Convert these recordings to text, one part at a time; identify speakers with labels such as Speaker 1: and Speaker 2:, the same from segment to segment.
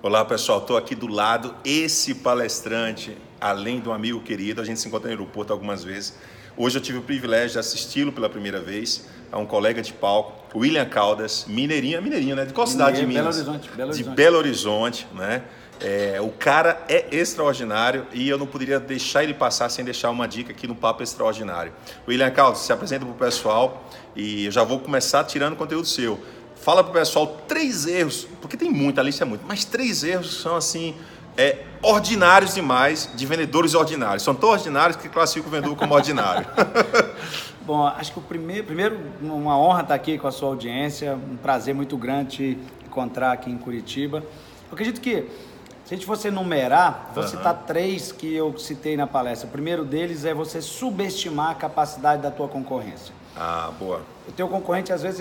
Speaker 1: Olá pessoal, estou aqui do lado. Esse palestrante, além de um amigo querido, a gente se encontra no aeroporto algumas vezes. Hoje eu tive o privilégio de assisti-lo pela primeira vez. É um colega de palco, William Caldas, mineirinho, é mineirinho, né? De qual cidade de Minas?
Speaker 2: Belo Horizonte. Belo Horizonte.
Speaker 1: De Belo Horizonte, né? É, o cara é extraordinário e eu não poderia deixar ele passar sem deixar uma dica aqui no Papo Extraordinário. William Caldas, se apresenta para o pessoal e eu já vou começar tirando conteúdo seu. Fala para o pessoal três erros, porque tem muita, a lista é muito, mas três erros são assim, é, ordinários demais de vendedores ordinários. São tão ordinários que classificam o vendedor como ordinário.
Speaker 2: Bom, acho que o primeiro, primeiro, uma honra estar aqui com a sua audiência, um prazer muito grande te encontrar aqui em Curitiba. Eu acredito que se a gente fosse numerar, vou uhum. citar três que eu citei na palestra. O primeiro deles é você subestimar a capacidade da tua concorrência.
Speaker 1: Ah, boa.
Speaker 2: O teu concorrente, às vezes,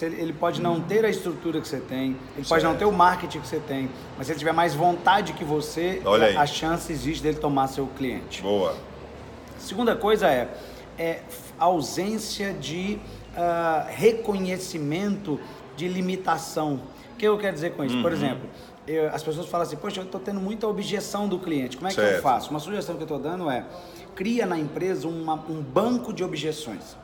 Speaker 2: ele, ele pode não ter a estrutura que você tem, ele certo. pode não ter o marketing que você tem, mas se ele tiver mais vontade que você,
Speaker 1: Olha
Speaker 2: a, a chance existe dele tomar seu cliente.
Speaker 1: Boa.
Speaker 2: Segunda coisa é, é ausência de uh, reconhecimento de limitação. O que eu quero dizer com isso? Uhum. Por exemplo, eu, as pessoas falam assim, poxa, eu estou tendo muita objeção do cliente. Como é
Speaker 1: certo.
Speaker 2: que eu faço? Uma sugestão que eu estou dando é, cria na empresa uma, um banco de objeções.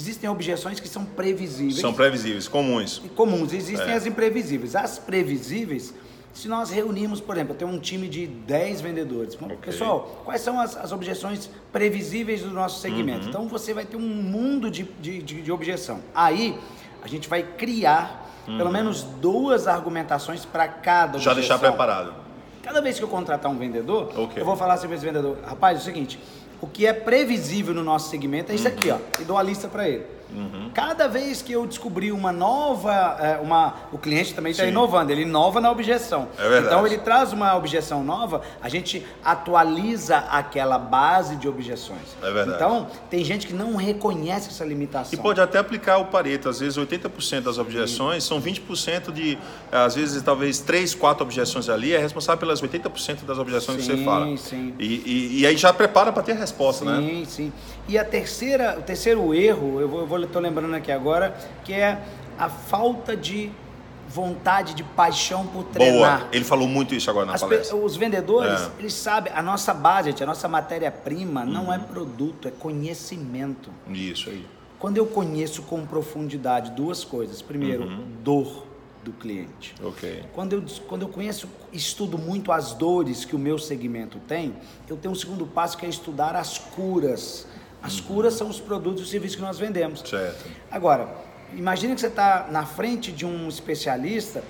Speaker 2: Existem objeções que são previsíveis.
Speaker 1: São previsíveis, comuns.
Speaker 2: Comuns. Existem é. as imprevisíveis. As previsíveis, se nós reunirmos, por exemplo, eu tenho um time de 10 vendedores. Okay. Pessoal, quais são as, as, objeções previsíveis do nosso segmento? Uhum. Então você vai ter um mundo de, de, de, de objeção. Aí a gente vai criar uhum. pelo menos duas argumentações para cada
Speaker 1: Já deixar preparado.
Speaker 2: Cada vez que eu contratar um vendedor, okay. eu vou falar assim para esse vendedor, rapaz, é o seguinte, o que é previsível no nosso segmento é isso aqui, ó. E dou a lista para ele. Uhum. Cada vez que eu descobri uma nova, é, uma, o cliente também está inovando, ele inova na objeção.
Speaker 1: É.
Speaker 2: Então ele traz uma objeção nova, a gente atualiza aquela base de objeções.
Speaker 1: É verdade.
Speaker 2: Então tem gente que não reconhece essa limitação.
Speaker 1: E pode até aplicar o Pareto, às vezes 80% das objeções Sim. são 20% de, às vezes talvez 3, 4 objeções ali, é responsável pelas 80% das objeções
Speaker 2: sim,
Speaker 1: que você fala.
Speaker 2: Sim.
Speaker 1: E, e, e aí já prepara para ter a resposta,
Speaker 2: sim,
Speaker 1: né?
Speaker 2: Sim, sim. E a terceira, o terceiro erro, eu vou, eu vou estou lembrando aqui agora, que é a falta de vontade, de paixão por treinar.
Speaker 1: Boa. Ele falou muito isso agora na
Speaker 2: As
Speaker 1: palestra.
Speaker 2: Os vendedores, é. eles sabem, a nossa base, a nossa matéria-prima uhum. não é produto, é conhecimento.
Speaker 1: Isso aí.
Speaker 2: Quando eu conheço com profundidade duas coisas. Primeiro, uhum. dor do cliente. Quando eu, quando eu conheço, estudo muito as dores que o meu segmento tem, eu tenho um segundo passo que é estudar as curas as uhum. curas são os produtos e os serviços que nós vendemos.
Speaker 1: Certo.
Speaker 2: Agora, imagine que você está na frente de um especialista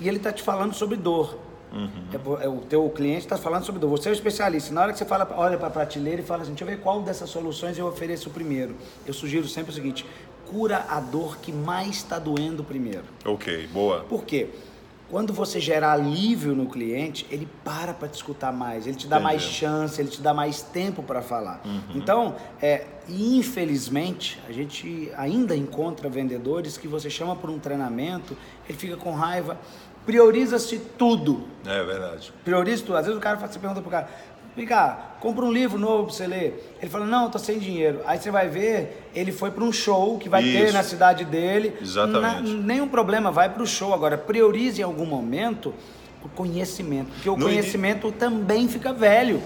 Speaker 2: e ele está te falando sobre dor. Uhum. É, é, o teu cliente está falando sobre dor. Você é o especialista. Na hora que você fala, olha para a prateleira e fala assim, deixa eu ver qual dessas soluções eu ofereço primeiro. Eu sugiro sempre o seguinte, cura a dor que mais está doendo primeiro.
Speaker 1: Ok, boa.
Speaker 2: Por quê? Quando você gera alívio no cliente, ele para para te escutar mais, ele te dá Entendi. mais chance, ele te dá mais tempo para falar. Uhum. Então, é, infelizmente, a gente ainda encontra vendedores que você chama por um treinamento, ele fica com raiva, prioriza-se tudo.
Speaker 1: É verdade.
Speaker 2: Prioriza tudo. Às vezes o cara você pergunta pro cara, Vem cá, compra um livro novo pra você ler. Ele fala, não, tô sem dinheiro. Aí você vai ver, ele foi para um show que vai Isso. ter na cidade dele.
Speaker 1: Exatamente.
Speaker 2: Na, nenhum problema, vai para o show. Agora, priorize em algum momento o conhecimento. Porque o no conhecimento também fica velho.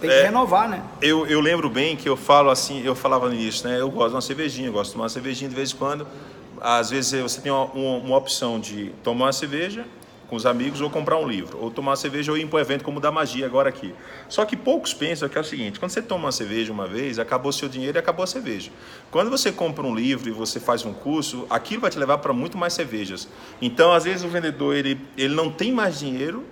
Speaker 2: Tem que é, renovar, né?
Speaker 1: Eu, eu lembro bem que eu falo assim, eu falava nisso, né? Eu gosto de uma cervejinha, eu gosto de tomar uma cervejinha de vez em quando. Às vezes você tem uma, uma, uma opção de tomar uma cerveja com os amigos ou comprar um livro, ou tomar cerveja ou ir para um evento como o da magia agora aqui. Só que poucos pensam que é o seguinte, quando você toma uma cerveja uma vez, acabou seu dinheiro e acabou a cerveja. Quando você compra um livro e você faz um curso, aquilo vai te levar para muito mais cervejas. Então, às vezes o vendedor ele, ele não tem mais dinheiro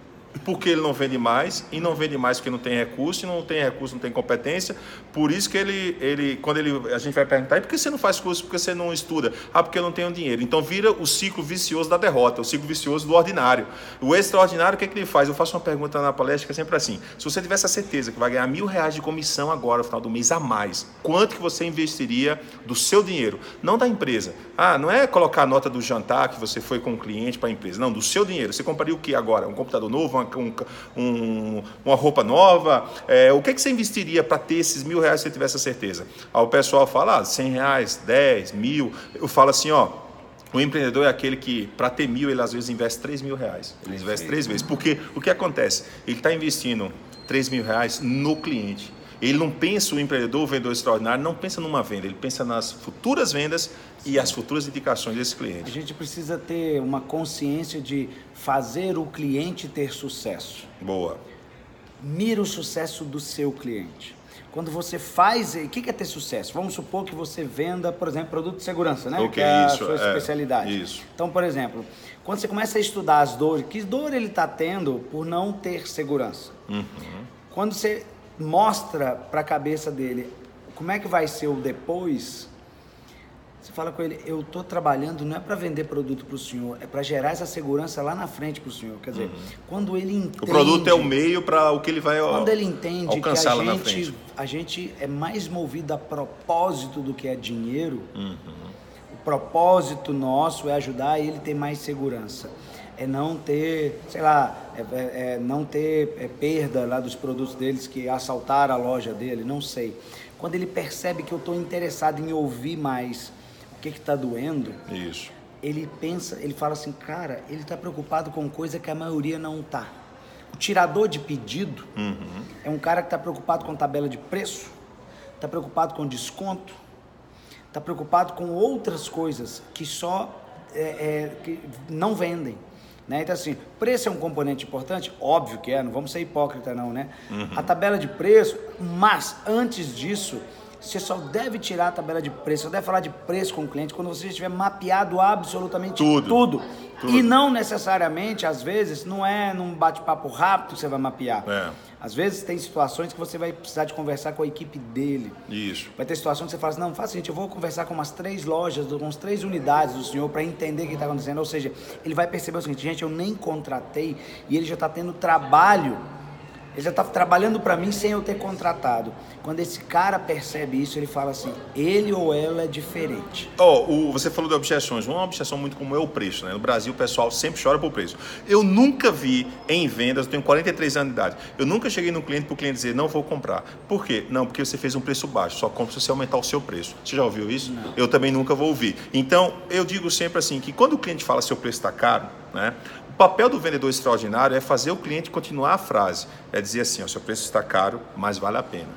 Speaker 1: porque ele não vende mais, e não vende mais porque não tem recurso, e não tem recurso, não tem competência. Por isso que ele, ele quando ele, a gente vai perguntar, e por que você não faz curso, por que você não estuda? Ah, porque eu não tenho dinheiro. Então vira o ciclo vicioso da derrota, o ciclo vicioso do ordinário. O extraordinário, o que, é que ele faz? Eu faço uma pergunta na palestra que é sempre assim, se você tivesse a certeza que vai ganhar mil reais de comissão agora, no final do mês, a mais, quanto que você investiria do seu dinheiro? Não da empresa. Ah, não é colocar a nota do jantar que você foi com o cliente para a empresa, não, do seu dinheiro. Você compraria o que agora? Um computador novo, uma, um, uma roupa nova? É, o que, que você investiria para ter esses mil reais se você tivesse a certeza? Aí o pessoal fala, ah, 100 reais, 10, mil. Eu falo assim, ó, O empreendedor é aquele que, para ter mil, ele às vezes investe 3 mil reais. Ele investe três vezes. Porque o que acontece? Ele está investindo 3 mil reais no cliente. Ele não pensa, o empreendedor, o vendedor extraordinário, não pensa numa venda, ele pensa nas futuras vendas e as futuras indicações desse cliente.
Speaker 2: A gente precisa ter uma consciência de fazer o cliente ter sucesso.
Speaker 1: Boa.
Speaker 2: Mira o sucesso do seu cliente. Quando você faz, o que é ter sucesso? Vamos supor que você venda, por exemplo, produto de segurança, né?
Speaker 1: Okay,
Speaker 2: que é
Speaker 1: isso,
Speaker 2: a sua
Speaker 1: é,
Speaker 2: especialidade.
Speaker 1: Isso.
Speaker 2: Então, por exemplo, quando você começa a estudar as dores, que dor ele está tendo por não ter segurança?
Speaker 1: Uhum.
Speaker 2: Quando você mostra para a cabeça dele como é que vai ser o depois, você fala com ele, eu estou trabalhando não é para vender produto para o senhor, é para gerar essa segurança lá na frente para o senhor. Quer dizer, uhum. quando ele entende...
Speaker 1: O produto é o meio para o que ele vai
Speaker 2: Quando ele entende que a
Speaker 1: gente,
Speaker 2: a gente é mais movido a propósito do que a dinheiro,
Speaker 1: uhum.
Speaker 2: o propósito nosso é ajudar ele a ter mais segurança é não ter, sei lá, é, é, é não ter é, perda lá dos produtos deles que assaltaram a loja dele, não sei. Quando ele percebe que eu estou interessado em ouvir mais que está doendo,
Speaker 1: Isso.
Speaker 2: ele pensa, ele fala assim, cara, ele está preocupado com coisa que a maioria não está. O tirador de pedido
Speaker 1: uhum.
Speaker 2: é um cara que está preocupado com tabela de preço, está preocupado com desconto, está preocupado com outras coisas que só é, é, que não vendem. Né? Então, assim, preço é um componente importante? Óbvio que é, não vamos ser hipócrita, não, né?
Speaker 1: Uhum.
Speaker 2: A tabela de preço, mas antes disso, você só deve tirar a tabela de preço, só deve falar de preço com o cliente quando você estiver mapeado absolutamente
Speaker 1: tudo.
Speaker 2: tudo.
Speaker 1: tudo.
Speaker 2: E não necessariamente, às vezes, não é num bate-papo rápido que você vai mapear.
Speaker 1: É.
Speaker 2: Às vezes tem situações que você vai precisar de conversar com a equipe dele.
Speaker 1: Isso.
Speaker 2: Vai ter situações que você fala assim, não, faz o seguinte, eu vou conversar com umas três lojas, com umas três unidades do senhor para entender o que está acontecendo. Ou seja, ele vai perceber o seguinte, gente, eu nem contratei e ele já está tendo trabalho ele já está trabalhando para mim sem eu ter contratado. Quando esse cara percebe isso, ele fala assim: ele ou ela é diferente.
Speaker 1: Oh, o, você falou de objeções. Uma objeção muito comum é o preço. Né? No Brasil, o pessoal sempre chora por preço. Eu nunca vi em vendas, eu tenho 43 anos de idade, eu nunca cheguei no cliente para o cliente dizer: não vou comprar. Por quê? Não, porque você fez um preço baixo, só compra se você aumentar o seu preço. Você já ouviu isso?
Speaker 2: Não.
Speaker 1: Eu também nunca vou ouvir. Então, eu digo sempre assim: que quando o cliente fala seu preço está caro, né? O papel do vendedor extraordinário é fazer o cliente continuar a frase. É dizer assim, o seu preço está caro, mas vale a pena.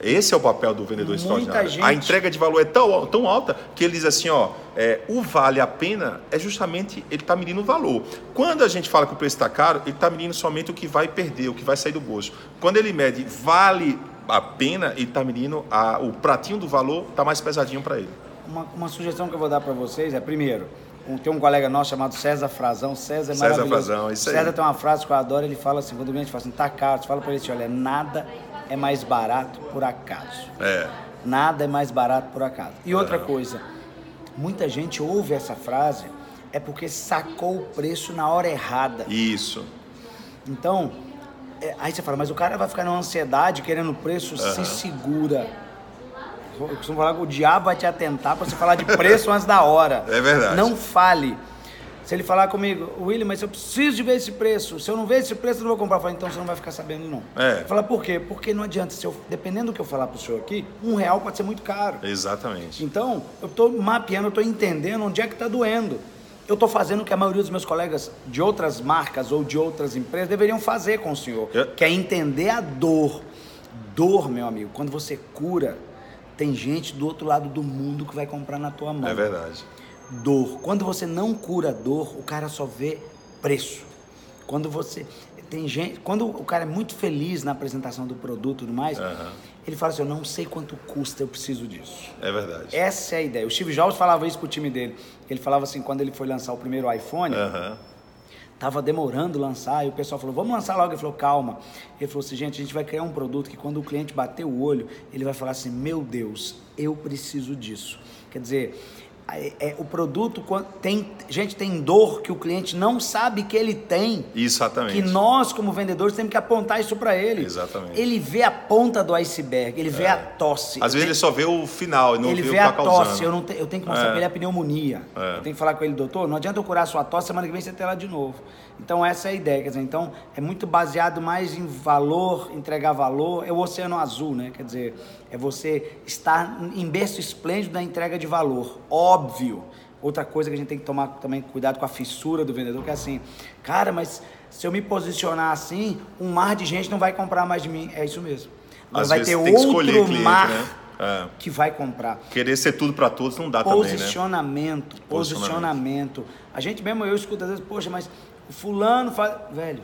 Speaker 1: Esse é o papel do vendedor
Speaker 2: Muita
Speaker 1: extraordinário.
Speaker 2: Gente...
Speaker 1: A entrega de valor é tão, tão alta que ele diz assim, ó, é, o vale a pena é justamente ele está medindo o valor. Quando a gente fala que o preço está caro, ele está medindo somente o que vai perder, o que vai sair do bolso. Quando ele mede vale a pena, ele está medindo a, o pratinho do valor está mais pesadinho para ele.
Speaker 2: Uma, uma sugestão que eu vou dar para vocês é primeiro tem um colega nosso chamado César Frazão. César é
Speaker 1: César. Frazão, isso aí.
Speaker 2: César tem uma frase que eu adoro, ele fala assim, quando o cliente fala assim, tá caro, você fala para ele assim, olha, nada é mais barato por acaso.
Speaker 1: É.
Speaker 2: Nada é mais barato por acaso. E outra coisa, muita gente ouve essa frase é porque sacou o preço na hora errada.
Speaker 1: Isso.
Speaker 2: Então, é, aí você fala, mas o cara vai ficar numa ansiedade querendo preço, uhum. se segura eu costumo falar que o diabo vai te atentar para você falar de preço antes da hora.
Speaker 1: É verdade.
Speaker 2: Não fale. Se ele falar comigo, William, mas eu preciso de ver esse preço. Se eu não ver esse preço, eu não vou comprar. Eu falo, então você não vai ficar sabendo, não.
Speaker 1: É.
Speaker 2: Fala, por quê? Porque não adianta. Se eu, dependendo do que eu falar para o senhor aqui, um real pode ser muito caro.
Speaker 1: Exatamente.
Speaker 2: Então, eu estou mapeando, eu estou entendendo onde é que está doendo. Eu estou fazendo o que a maioria dos meus colegas de outras marcas ou de outras empresas deveriam fazer com o senhor,
Speaker 1: eu...
Speaker 2: que é entender a dor. Dor, meu amigo, quando você cura, tem gente do outro lado do mundo que vai comprar na tua mão.
Speaker 1: É verdade.
Speaker 2: Dor. Quando você não cura dor, o cara só vê preço. Quando você tem gente, quando o cara é muito feliz na apresentação do produto e tudo mais,
Speaker 1: uhum.
Speaker 2: ele fala assim: "Eu não sei quanto custa, eu preciso disso".
Speaker 1: É verdade.
Speaker 2: Essa é a ideia. O Steve Jobs falava isso pro time dele. Ele falava assim quando ele foi lançar o primeiro iPhone,
Speaker 1: uhum.
Speaker 2: Tava demorando lançar, e o pessoal falou, vamos lançar logo. Ele falou, calma. Ele falou assim, gente, a gente vai criar um produto que quando o cliente bater o olho, ele vai falar assim, meu Deus, eu preciso disso. Quer dizer, é, o produto tem gente tem dor que o cliente não sabe que ele tem.
Speaker 1: Exatamente.
Speaker 2: Que nós como vendedores temos que apontar isso para ele.
Speaker 1: Exatamente.
Speaker 2: Ele vê a ponta do iceberg, ele vê
Speaker 1: é.
Speaker 2: a tosse.
Speaker 1: Às vezes ele só vê o final e não
Speaker 2: ele
Speaker 1: vê,
Speaker 2: vê
Speaker 1: o que
Speaker 2: a
Speaker 1: tá
Speaker 2: tosse. Eu, não te, eu tenho que mostrar
Speaker 1: É.
Speaker 2: para ele a pneumonia.
Speaker 1: É.
Speaker 2: Eu tenho que falar com ele, doutor, não adianta eu curar a sua tosse, semana que vem você ela de novo. Então essa é a ideia, quer dizer, então é muito baseado mais em valor, entregar valor, é o oceano azul, né? Quer dizer, é você estar em berço esplêndido da entrega de valor, óbvio. Outra coisa que a gente tem que tomar também cuidado com a fissura do vendedor, que é assim, cara, mas se eu me posicionar assim, um mar de gente não vai comprar mais de mim. É isso mesmo.
Speaker 1: Às
Speaker 2: vai ter outro
Speaker 1: cliente,
Speaker 2: mar
Speaker 1: né? É.
Speaker 2: que vai comprar.
Speaker 1: Querer ser tudo para todos não dá também, né?
Speaker 2: Posicionamento, posicionamento. A gente mesmo, eu escuto às vezes, poxa, mas o fulano faz. Velho,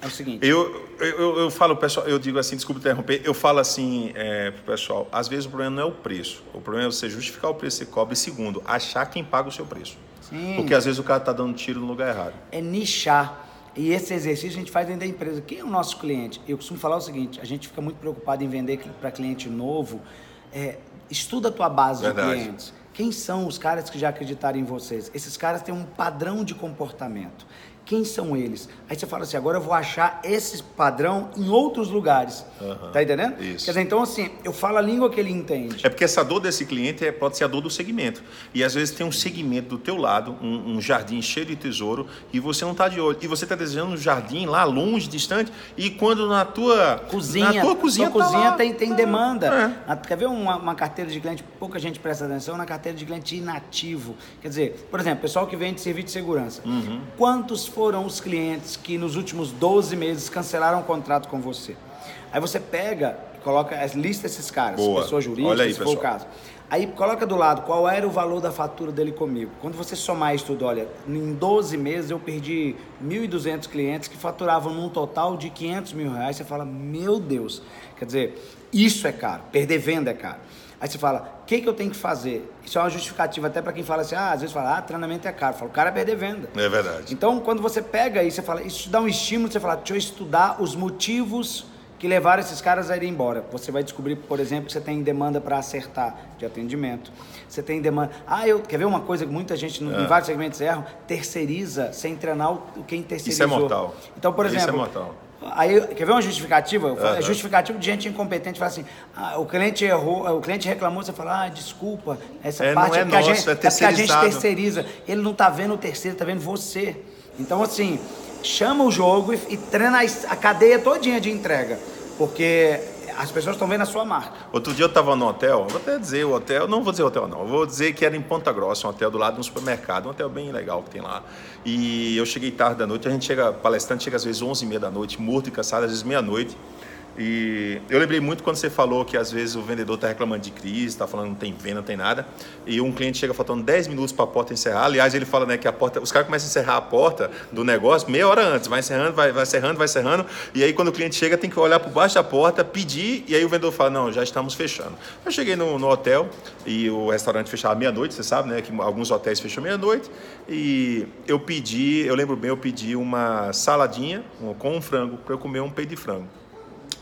Speaker 2: é o seguinte.
Speaker 1: Eu, eu, eu falo, pessoal, eu digo assim, desculpa interromper, eu falo assim é, pro pessoal, às vezes o problema não é o preço, o problema é você justificar o preço que você cobra e segundo, achar quem paga o seu preço.
Speaker 2: Sim.
Speaker 1: Porque às vezes o cara tá dando tiro no lugar errado.
Speaker 2: é nichar. E esse exercício a gente faz dentro da empresa. Quem é o nosso cliente? Eu costumo falar o seguinte: a gente fica muito preocupado em vender para cliente novo. É, estuda a tua base
Speaker 1: Verdade.
Speaker 2: de clientes. Quem são os caras que já acreditaram em vocês? Esses caras têm um padrão de comportamento. Quem são eles? Aí você fala assim, agora eu vou achar esse padrão em outros lugares.
Speaker 1: Aham.
Speaker 2: Tá entendendo?
Speaker 1: Isso.
Speaker 2: Quer dizer, então assim, eu falo a língua que ele entende.
Speaker 1: É porque essa dor desse cliente é, pode ser a dor do segmento. E às vezes tem um segmento do teu lado, um, um jardim cheio de tesouro, e você não está de olho. E você está desejando um jardim lá longe, distante, e quando na tua
Speaker 2: Cozinha,
Speaker 1: na tua cozinha,
Speaker 2: tua
Speaker 1: tá
Speaker 2: cozinha
Speaker 1: lá.
Speaker 2: tem, tem
Speaker 1: Tá.
Speaker 2: demanda.
Speaker 1: É.
Speaker 2: Quer ver uma, uma carteira de cliente, pouca gente presta atenção, na carteira de cliente inativo. Quer dizer, por exemplo, pessoal que vende serviço de segurança.
Speaker 1: Uhum.
Speaker 2: Quantos foram os clientes que nos últimos 12 meses cancelaram o contrato com você? Aí você pega e coloca, lista esses caras,
Speaker 1: Boa.
Speaker 2: pessoas jurídicas,
Speaker 1: Olha aí,
Speaker 2: se for o
Speaker 1: pessoal.
Speaker 2: caso. Aí coloca do lado qual era o valor da fatura dele comigo. Quando você somar isso tudo, olha, em 12 meses eu perdi 1.200 clientes que faturavam num total de 500 mil reais. Você fala, meu Deus, quer dizer, isso é caro, perder venda é caro. Aí você fala, o que, que eu tenho que fazer? Isso é uma justificativa até para quem fala assim, ah, às vezes fala, ah, treinamento é caro. Fala, o cara é perder venda.
Speaker 1: É verdade.
Speaker 2: Então, quando você pega aí, você fala, isso te dá um estímulo, você fala, deixa eu estudar os motivos que levaram esses caras a irem embora. Você vai descobrir, por exemplo, que você tem demanda para acertar de atendimento. Você tem demanda. Ah, eu quer ver uma coisa que muita gente no- em vários segmentos erram? Terceiriza sem treinar o quem terceirizou.
Speaker 1: Isso é mortal.
Speaker 2: Então, por
Speaker 1: Isso é
Speaker 2: exemplo,
Speaker 1: mortal.
Speaker 2: Aí, quer ver uma justificativa? É justificativa de gente incompetente. Fala assim, ah, o cliente errou, o cliente reclamou, você fala, ah, desculpa, essa
Speaker 1: É,
Speaker 2: parte
Speaker 1: é
Speaker 2: a
Speaker 1: nosso,
Speaker 2: gente,
Speaker 1: é
Speaker 2: porque a gente
Speaker 1: terceirizado.
Speaker 2: terceiriza. Ele não tá vendo o terceiro, tá vendo você. Então, assim, chama o jogo e, e treina a, a cadeia todinha de entrega. Porque as pessoas estão vendo a sua marca.
Speaker 1: Outro dia eu estava no hotel, vou até dizer o hotel, não vou dizer hotel não, vou dizer que era em Ponta Grossa, um hotel do lado de um supermercado, um hotel bem legal que tem lá. E eu cheguei tarde da noite, a gente chega, palestrante chega às vezes 11 e meia da noite, morto e cansado, às vezes meia-noite. E eu lembrei muito quando você falou que às vezes o vendedor está reclamando de crise, está falando não tem venda, não tem nada, e um cliente chega faltando 10 minutos para a porta encerrar. Aliás, ele fala né, que a porta, os caras começam a encerrar a porta do negócio meia hora antes, vai encerrando, vai, vai encerrando, vai encerrando, e aí quando o cliente chega tem que olhar por baixo da porta, pedir, e aí o vendedor fala: Não, já estamos fechando. Eu cheguei no, no hotel e o restaurante fechava meia-noite, você sabe, né? Que alguns hotéis fecham meia-noite, e eu pedi, eu lembro bem, eu pedi uma saladinha com um frango para eu comer um peito de frango.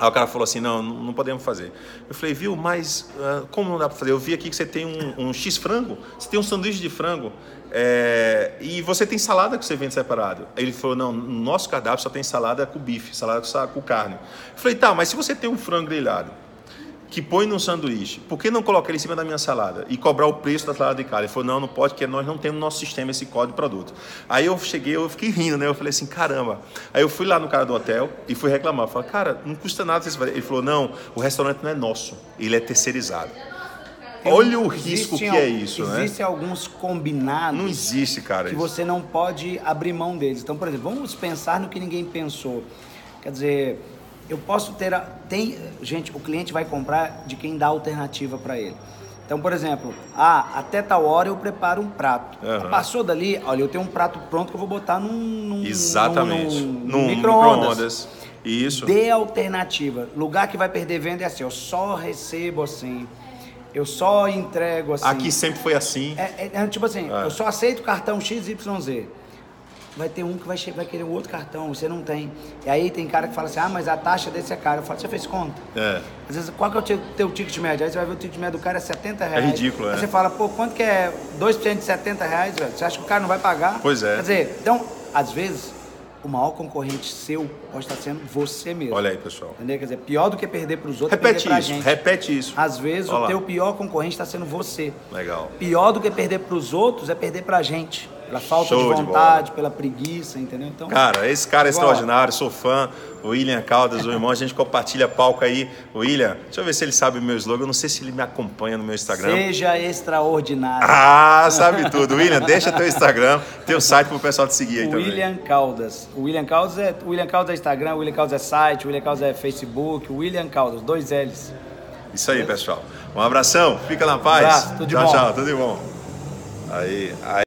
Speaker 1: Aí o cara falou assim, não, não podemos fazer. Eu falei, viu, mas ah, como não dá para fazer? Eu vi aqui que você tem um, um X frango, você tem um sanduíche de frango é, e você tem salada que você vende separado. Aí ele falou, não, no nosso cardápio só tem salada com bife, salada com com carne. Eu falei, tá, mas se você tem um frango grelhado, que põe no sanduíche, por que não colocar ele em cima da minha salada e cobrar o preço da salada de carne? Ele falou, não, não pode, porque nós não temos no nosso sistema esse código de produto. Aí eu cheguei, eu fiquei rindo, né? Eu falei assim, caramba. Aí eu fui lá no cara do hotel e fui reclamar. Eu falei, cara, não custa nada você fazer. Ele falou, não, o restaurante não é nosso, ele é terceirizado. Olha o risco que é isso, né?
Speaker 2: Existem alguns combinados
Speaker 1: Não existe, cara.
Speaker 2: que
Speaker 1: isso.
Speaker 2: você não pode abrir mão deles. Então, por exemplo, vamos pensar no que ninguém pensou. Quer dizer, eu posso ter. A, tem, gente, o cliente vai comprar de quem dá alternativa para ele. Então, por exemplo, ah, até tal hora eu preparo um prato.
Speaker 1: Aham.
Speaker 2: Passou dali, olha, eu tenho um prato pronto que eu vou botar num, num,
Speaker 1: Exatamente.
Speaker 2: num, num
Speaker 1: Num
Speaker 2: micro-ondas.
Speaker 1: micro-ondas. Isso.
Speaker 2: Dê alternativa. Lugar que vai perder venda é assim, eu só recebo assim. Eu só entrego assim.
Speaker 1: Aqui sempre foi assim.
Speaker 2: É, é- é tipo assim,
Speaker 1: É.
Speaker 2: eu só aceito cartão XYZ. Vai ter um que vai, vai querer um outro cartão, você não tem. E aí tem cara que fala assim, ah, mas a taxa desse é cara. Eu falo, você fez conta?
Speaker 1: É.
Speaker 2: Às vezes, qual que é o teu, teu ticket médio? Aí você vai ver o ticket médio do cara é 70 reais.
Speaker 1: ridículo,
Speaker 2: Aí
Speaker 1: é.
Speaker 2: você fala, pô, quanto que é 2% de 70 reais, velho? Você acha que o cara não vai pagar?
Speaker 1: Pois é.
Speaker 2: Quer dizer, então, às vezes, o maior concorrente seu pode estar sendo você mesmo.
Speaker 1: Olha aí, pessoal.
Speaker 2: Entendeu? Quer dizer, pior do que perder para os outros é
Speaker 1: Repete
Speaker 2: perder pra
Speaker 1: isso,
Speaker 2: gente.
Speaker 1: repete isso.
Speaker 2: Às vezes,
Speaker 1: Olha
Speaker 2: o
Speaker 1: lá.
Speaker 2: teu pior concorrente está sendo você.
Speaker 1: Legal.
Speaker 2: Pior do que perder para os outros é perder para a gente. Pela falta
Speaker 1: Show
Speaker 2: de
Speaker 1: de
Speaker 2: vontade, pela preguiça, entendeu? Então,
Speaker 1: Cara, esse cara é extraordinário, sou fã. O William Caldas, o irmão, a gente compartilha palco aí. O William, deixa eu ver se ele sabe o meu slogan. Eu não sei se ele me acompanha no meu Instagram.
Speaker 2: seja extraordinário.
Speaker 1: Ah, sabe tudo. William, deixa teu Instagram, teu site pro pessoal te seguir aí também.
Speaker 2: William Caldas. O William Caldas é o William Caldas é Instagram, o William Caldas é site, o William Caldas é Facebook, o William Caldas, dois L's.
Speaker 1: Isso aí, pessoal. Um abração, fica na paz.
Speaker 2: abraço, tudo de
Speaker 1: tchau,
Speaker 2: bom.
Speaker 1: tchau, tudo de bom. Aí, aí.